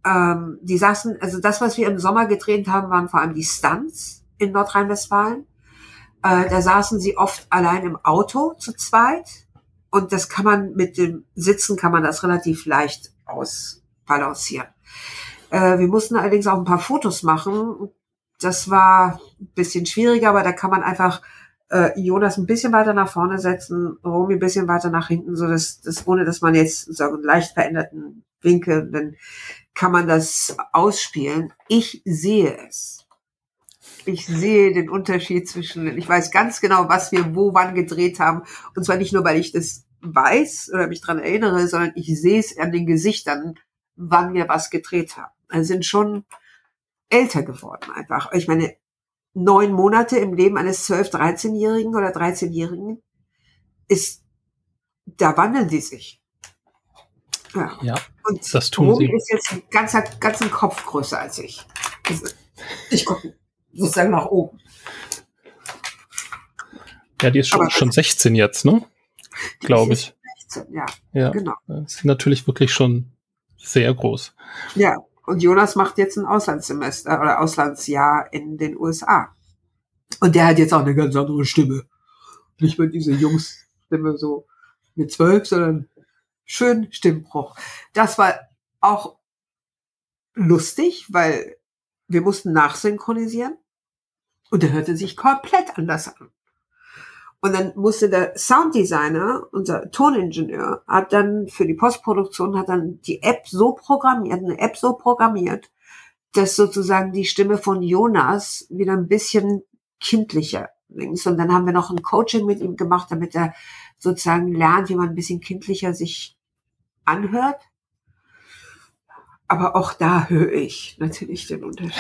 ähm, die saßen, also das, was wir im Sommer gedreht haben, waren vor allem die Stunts in Nordrhein-Westfalen. Äh, da saßen sie oft allein im Auto zu zweit und das kann man mit dem Sitzen kann man das relativ leicht ausbalancieren. Äh, wir mussten allerdings auch ein paar Fotos machen. Das war ein bisschen schwieriger, aber da kann man einfach äh, Jonas ein bisschen weiter nach vorne setzen, Romy ein bisschen weiter nach hinten, so dass das ohne dass man jetzt so einen leicht veränderten Winkel, dann kann man das ausspielen. Ich sehe es. Ich sehe den Unterschied zwischen, ich weiß ganz genau, was wir wo wann gedreht haben. Und zwar nicht nur, weil ich das weiß oder mich dran erinnere, sondern ich sehe es an den Gesichtern, wann wir was gedreht haben. Also sind schon älter geworden einfach. Ich meine, neun Monate im Leben eines 12-, 13-Jährigen oder 13-Jährigen ist, da wandeln die sich. Ja, ja und das tun Romy sie. ist jetzt ein ganzer, ganzen Kopf größer als ich. Ich gucke sozusagen nach oben. Ja, die ist schon, schon 16 jetzt, ne? Glaube ich. 16, ja, ja, genau. Das ist natürlich wirklich schon sehr groß. Ja, und Jonas macht jetzt ein Auslandssemester oder Auslandsjahr in den USA. Und der hat jetzt auch eine ganz andere Stimme. Nicht mehr diese Jungsstimme so mit zwölf, sondern schön Stimmbruch. Das war auch lustig, weil wir mussten nachsynchronisieren. Und der hörte sich komplett anders an. Und dann musste der Sounddesigner, unser Toningenieur, hat dann für die Postproduktion hat dann die App so programmiert, eine App so programmiert, dass sozusagen die Stimme von Jonas wieder ein bisschen kindlicher links. Und dann haben wir noch ein Coaching mit ihm gemacht, damit er sozusagen lernt, wie man ein bisschen kindlicher sich anhört. Aber auch da höre ich natürlich den Unterschied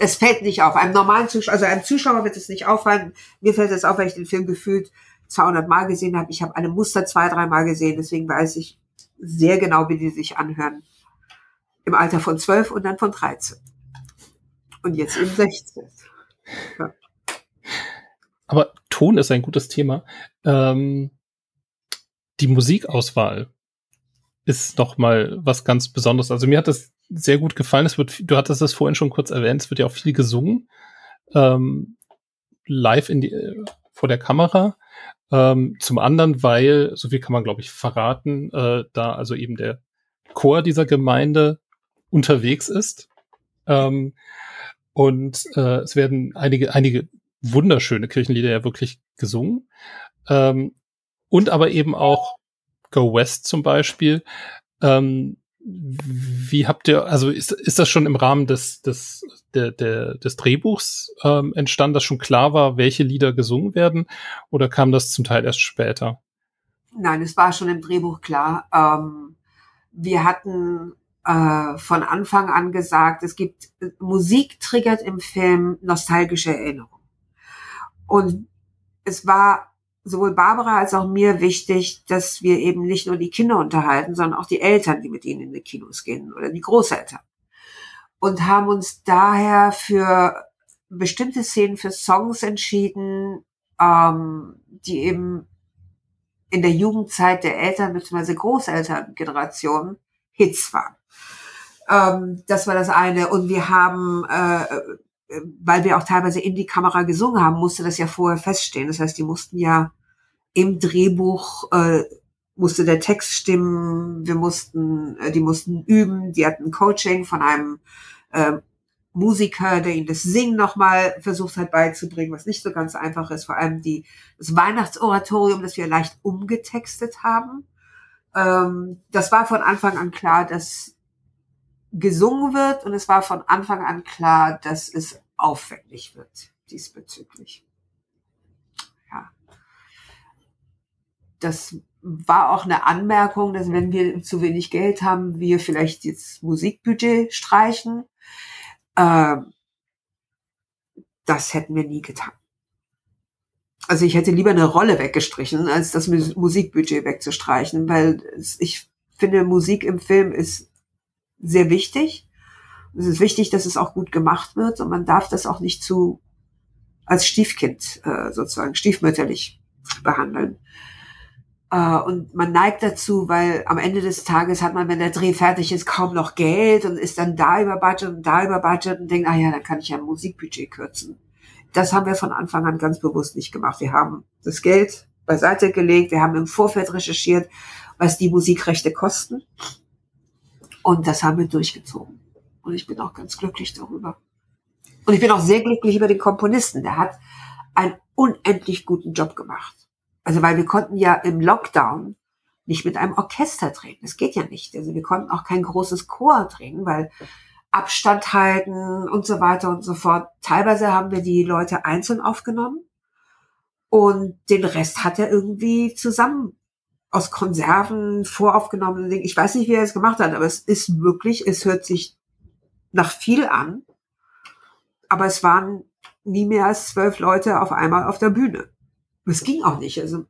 es fällt nicht auf. Einem normalen Zuschauer, also einem Zuschauer wird es nicht auffallen. Mir fällt es auf, weil ich den Film gefühlt 200 Mal gesehen habe. Ich habe eine Muster zwei, drei Mal gesehen. Deswegen weiß ich sehr genau, wie die sich anhören. Im Alter von 12 und dann von 13. Und jetzt eben 16. Ja. Aber Ton ist ein gutes Thema. Ähm, die Musikauswahl ist noch mal was ganz Besonderes. Also mir hat das sehr gut gefallen. Es wird, du hattest es vorhin schon kurz erwähnt, es wird ja auch viel gesungen. Ähm, live in die, äh, vor der Kamera. Ähm, zum anderen, weil, so viel kann man, glaube ich, verraten, äh, da also eben der Chor dieser Gemeinde unterwegs ist. Ähm, und äh, es werden einige, einige wunderschöne Kirchenlieder ja wirklich gesungen. Ähm, und aber eben auch Go West zum Beispiel. Ähm, wie habt ihr, also ist, ist das schon im Rahmen des, des, der, der, des Drehbuchs ähm, entstanden, dass schon klar war, welche Lieder gesungen werden? Oder kam das zum Teil erst später? Nein, es war schon im Drehbuch klar. Ähm, wir hatten äh, von Anfang an gesagt, es gibt Musik triggert im Film nostalgische Erinnerungen. Und es war sowohl Barbara als auch mir wichtig, dass wir eben nicht nur die Kinder unterhalten, sondern auch die Eltern, die mit ihnen in die Kinos gehen oder die Großeltern. Und haben uns daher für bestimmte Szenen, für Songs entschieden, ähm, die eben in der Jugendzeit der Eltern bzw. Großelterngeneration Hits waren. Ähm, das war das eine. Und wir haben äh, weil wir auch teilweise in die Kamera gesungen haben, musste das ja vorher feststehen. Das heißt, die mussten ja im Drehbuch äh, musste der Text stimmen, wir mussten, äh, die mussten üben, die hatten Coaching von einem äh, Musiker, der ihnen das Singen nochmal versucht hat beizubringen, was nicht so ganz einfach ist. Vor allem die, das Weihnachtsoratorium, das wir leicht umgetextet haben. Ähm, das war von Anfang an klar, dass gesungen wird und es war von Anfang an klar, dass es aufwendig wird diesbezüglich. Ja. Das war auch eine Anmerkung, dass wenn wir zu wenig Geld haben, wir vielleicht jetzt Musikbudget streichen. Ähm, das hätten wir nie getan. Also ich hätte lieber eine Rolle weggestrichen, als das Musikbudget wegzustreichen, weil ich finde, Musik im Film ist sehr wichtig. Es ist wichtig, dass es auch gut gemacht wird und man darf das auch nicht zu als Stiefkind äh, sozusagen stiefmütterlich behandeln. Äh, und man neigt dazu, weil am Ende des Tages hat man, wenn der Dreh fertig ist, kaum noch Geld und ist dann da über Budget und da über Budget und denkt, ah ja, dann kann ich ja ein Musikbudget kürzen. Das haben wir von Anfang an ganz bewusst nicht gemacht. Wir haben das Geld beiseite gelegt, wir haben im Vorfeld recherchiert, was die Musikrechte kosten und das haben wir durchgezogen. Und ich bin auch ganz glücklich darüber. Und ich bin auch sehr glücklich über den Komponisten. Der hat einen unendlich guten Job gemacht. Also weil wir konnten ja im Lockdown nicht mit einem Orchester drehen. Das geht ja nicht. Also wir konnten auch kein großes Chor drehen, weil Abstand halten und so weiter und so fort. Teilweise haben wir die Leute einzeln aufgenommen und den Rest hat er irgendwie zusammen aus Konserven voraufgenommene Dinge. Ich weiß nicht, wie er es gemacht hat, aber es ist wirklich, es hört sich nach viel an. Aber es waren nie mehr als zwölf Leute auf einmal auf der Bühne. Es ging auch nicht. Also,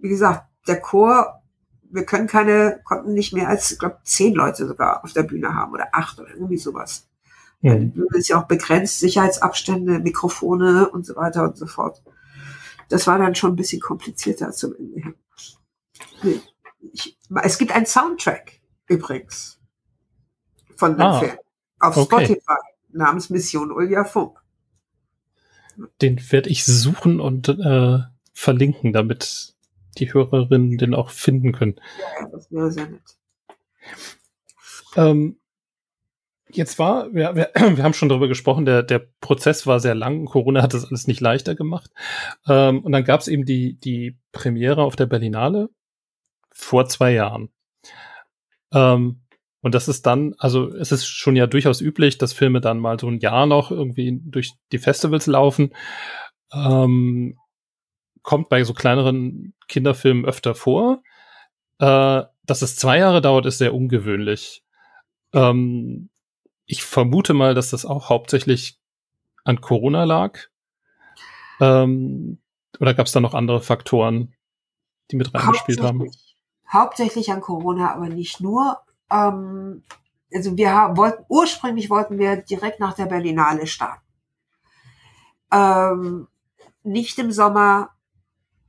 wie gesagt, der Chor, wir können keine, konnten nicht mehr als, ich glaube, zehn Leute sogar auf der Bühne haben oder acht oder irgendwie sowas. Mhm. Die Bühne ist ja auch begrenzt, Sicherheitsabstände, Mikrofone und so weiter und so fort. Das war dann schon ein bisschen komplizierter zum Ende hin. Ich, es gibt einen Soundtrack übrigens von dem ah, Film auf okay. Spotify namens Mission Ulja Funk. Den werde ich suchen und äh, verlinken, damit die Hörerinnen den auch finden können. Ja, das wäre sehr nett. Ähm, Jetzt war, wir, wir, wir haben schon darüber gesprochen, der, der Prozess war sehr lang. Corona hat das alles nicht leichter gemacht. Ähm, und dann gab es eben die, die Premiere auf der Berlinale vor zwei Jahren. Ähm, und das ist dann, also es ist schon ja durchaus üblich, dass Filme dann mal so ein Jahr noch irgendwie durch die Festivals laufen. Ähm, kommt bei so kleineren Kinderfilmen öfter vor. Äh, dass es zwei Jahre dauert, ist sehr ungewöhnlich. Ähm, ich vermute mal, dass das auch hauptsächlich an Corona lag. Ähm, oder gab es da noch andere Faktoren, die mit reingespielt haben? Hauptsächlich an Corona, aber nicht nur. Ähm, also wir wollten, ursprünglich wollten wir direkt nach der Berlinale starten. Ähm, nicht im Sommer,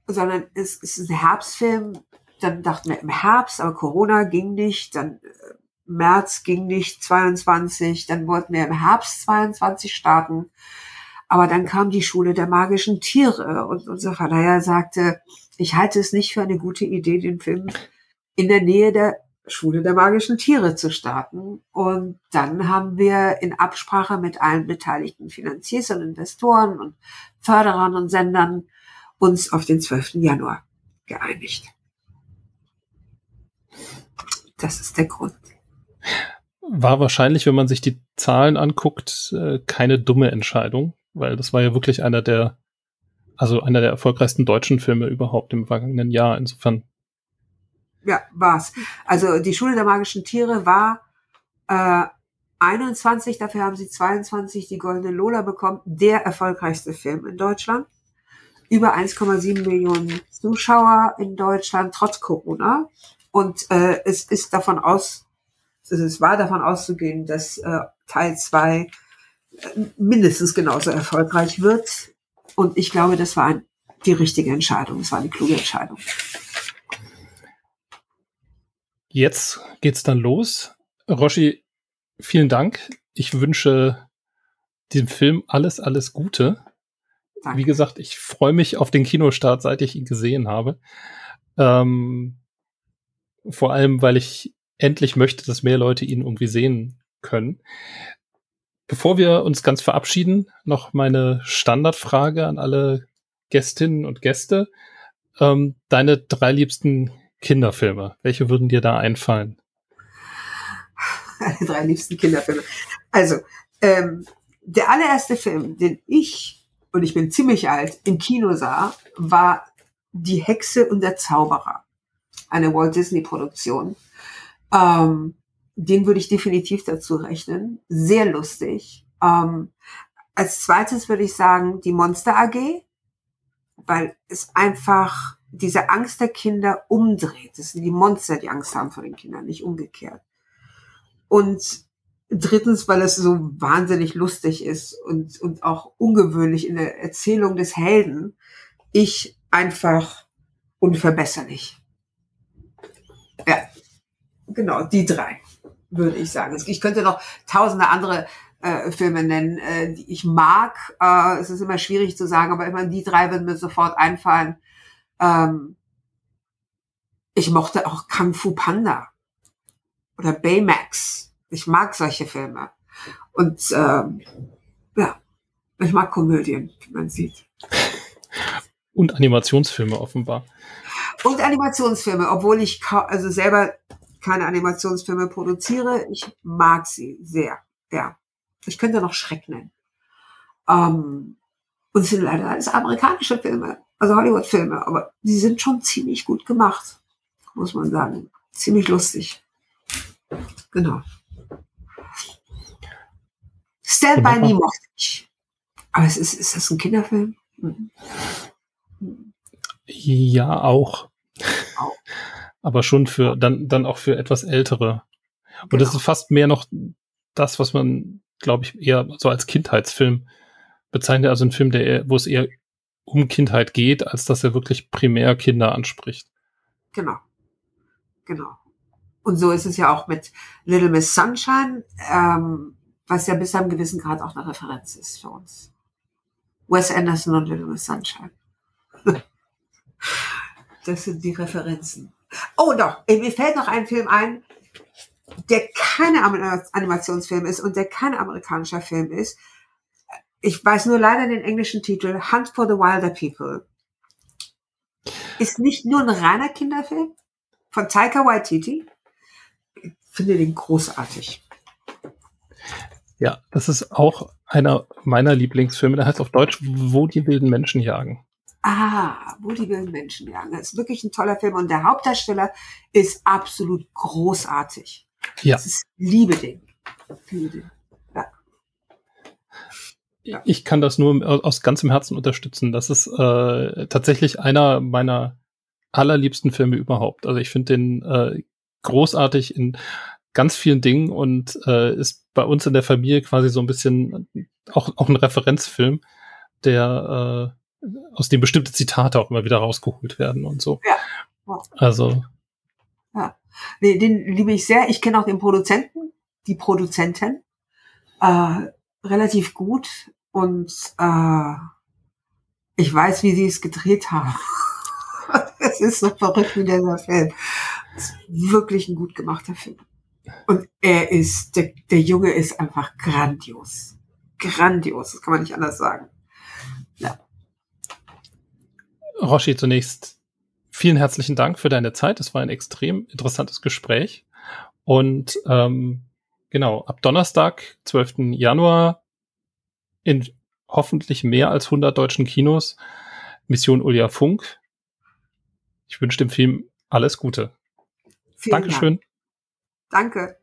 sondern es, es ist ein Herbstfilm. Dann dachten wir im Herbst, aber Corona ging nicht. Dann äh, März ging nicht, 22. Dann wollten wir im Herbst 22 starten. Aber dann kam die Schule der magischen Tiere und unser Verleiher sagte, ich halte es nicht für eine gute Idee, den Film in der Nähe der Schule der magischen Tiere zu starten. Und dann haben wir in Absprache mit allen beteiligten Finanziers und Investoren und Förderern und Sendern uns auf den 12. Januar geeinigt. Das ist der Grund. War wahrscheinlich, wenn man sich die Zahlen anguckt, äh, keine dumme Entscheidung, weil das war ja wirklich einer der, also einer der erfolgreichsten deutschen Filme überhaupt im vergangenen Jahr. Insofern. Ja, war's. Also die Schule der magischen Tiere war äh, 21, dafür haben sie 22 die Goldene Lola bekommen, der erfolgreichste Film in Deutschland. Über 1,7 Millionen Zuschauer in Deutschland, trotz Corona. Und äh, es ist davon aus, es war davon auszugehen, dass äh, Teil 2 äh, mindestens genauso erfolgreich wird. Und ich glaube, das war die richtige Entscheidung. Es war eine kluge Entscheidung. Jetzt geht's dann los. Roshi, vielen Dank. Ich wünsche diesem Film alles, alles Gute. Danke. Wie gesagt, ich freue mich auf den Kinostart, seit ich ihn gesehen habe. Ähm, vor allem, weil ich endlich möchte, dass mehr Leute ihn irgendwie sehen können. Bevor wir uns ganz verabschieden, noch meine Standardfrage an alle Gästinnen und Gäste. Ähm, deine drei liebsten Kinderfilme, welche würden dir da einfallen? Meine drei liebsten Kinderfilme. Also, ähm, der allererste Film, den ich, und ich bin ziemlich alt, im Kino sah, war Die Hexe und der Zauberer. Eine Walt Disney Produktion ähm, den würde ich definitiv dazu rechnen. Sehr lustig. Ähm, als zweites würde ich sagen die Monster AG, weil es einfach diese Angst der Kinder umdreht. Es sind die Monster, die Angst haben vor den Kindern, nicht umgekehrt. Und drittens, weil es so wahnsinnig lustig ist und, und auch ungewöhnlich in der Erzählung des Helden. Ich einfach unverbesserlich. Ja, genau, die drei, würde ich sagen. Ich könnte noch tausende andere äh, Filme nennen, äh, die ich mag. Äh, es ist immer schwierig zu sagen, aber immer die drei würden mir sofort einfallen. Ähm, ich mochte auch Kung Fu Panda oder Baymax. Ich mag solche Filme. Und ähm, ja, ich mag Komödien, wie man sieht. Und Animationsfilme offenbar. Und Animationsfilme, obwohl ich also selber keine Animationsfilme produziere. Ich mag sie sehr. Ja. Ich könnte noch Schreck nennen. Ähm, und es sind leider alles amerikanische Filme, also Hollywood-Filme, aber die sind schon ziemlich gut gemacht, muss man sagen. Ziemlich lustig. Genau. Stand by Me mochte ich. Aber es ist, ist das ein Kinderfilm? Mhm. Ja, auch. auch aber schon für dann dann auch für etwas ältere. Und genau. das ist fast mehr noch das, was man, glaube ich, eher so als Kindheitsfilm bezeichnet, also ein Film, der wo es eher um Kindheit geht, als dass er wirklich primär Kinder anspricht. Genau, genau. Und so ist es ja auch mit Little Miss Sunshine, ähm, was ja bis zu einem gewissen Grad auch eine Referenz ist für uns. Wes Anderson und Little Miss Sunshine. das sind die Referenzen. Oh, doch, mir fällt noch ein Film ein. der keine Animationsfilm ist und der kein amerikanischer Film ist. Ich weiß nur leider den englischen Titel Hunt for the Wilder People. Ist nicht nur ein reiner Kinderfilm von Taika Waititi. Ich finde den großartig. Ja, das ist auch einer meiner Lieblingsfilme. Der heißt auf Deutsch, wo die wilden Menschen jagen. Ah, wo die wilden Menschen jagen. Das ist wirklich ein toller Film und der Hauptdarsteller ist absolut großartig. Ja. Das ist Liebe den. Liebe den. Ja. Ich kann das nur aus ganzem Herzen unterstützen. Das ist äh, tatsächlich einer meiner allerliebsten Filme überhaupt. Also ich finde den äh, großartig in ganz vielen Dingen und äh, ist bei uns in der Familie quasi so ein bisschen auch, auch ein Referenzfilm, der äh, aus dem bestimmte Zitate auch immer wieder rausgeholt werden und so. Ja. Also. Ja. Nee, den liebe ich sehr. Ich kenne auch den Produzenten, die Produzentin, äh, relativ gut und äh, ich weiß, wie sie es gedreht haben. es ist so verrückt wie dieser Film. Es ist wirklich ein gut gemachter Film. Und er ist, der, der Junge ist einfach grandios. Grandios, das kann man nicht anders sagen. Ja. Roshi, zunächst vielen herzlichen Dank für deine Zeit. Es war ein extrem interessantes Gespräch. Und ähm, genau, ab Donnerstag, 12. Januar, in hoffentlich mehr als 100 deutschen Kinos, Mission Ulia Funk. Ich wünsche dem Film alles Gute. Vielen Dankeschön. Dank. Danke.